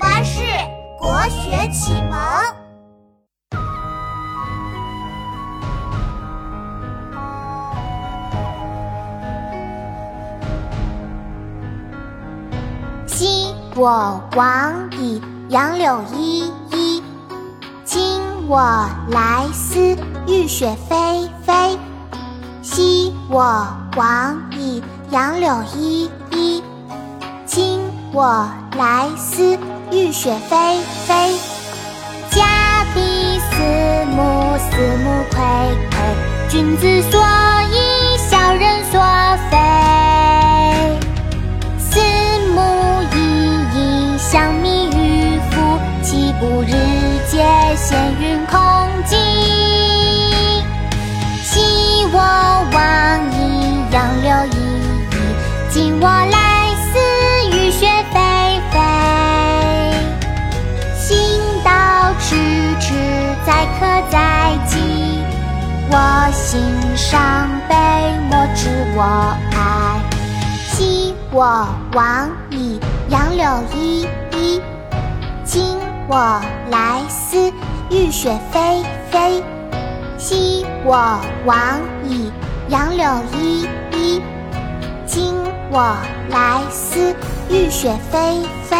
巴士国学启蒙。昔我往矣，杨柳依依；今我来思，雨雪霏霏。昔我往矣，杨柳依依；今我来思，雨雪霏霏。家必思母，思母睽睽。君子所以小人所非。思母已矣，相弥于夫，岂不日节先云空心伤悲，莫知我哀。昔我往矣，杨柳依依；今我来思，雨雪霏霏。昔我往矣，杨柳依依；今我来思，雨雪霏霏。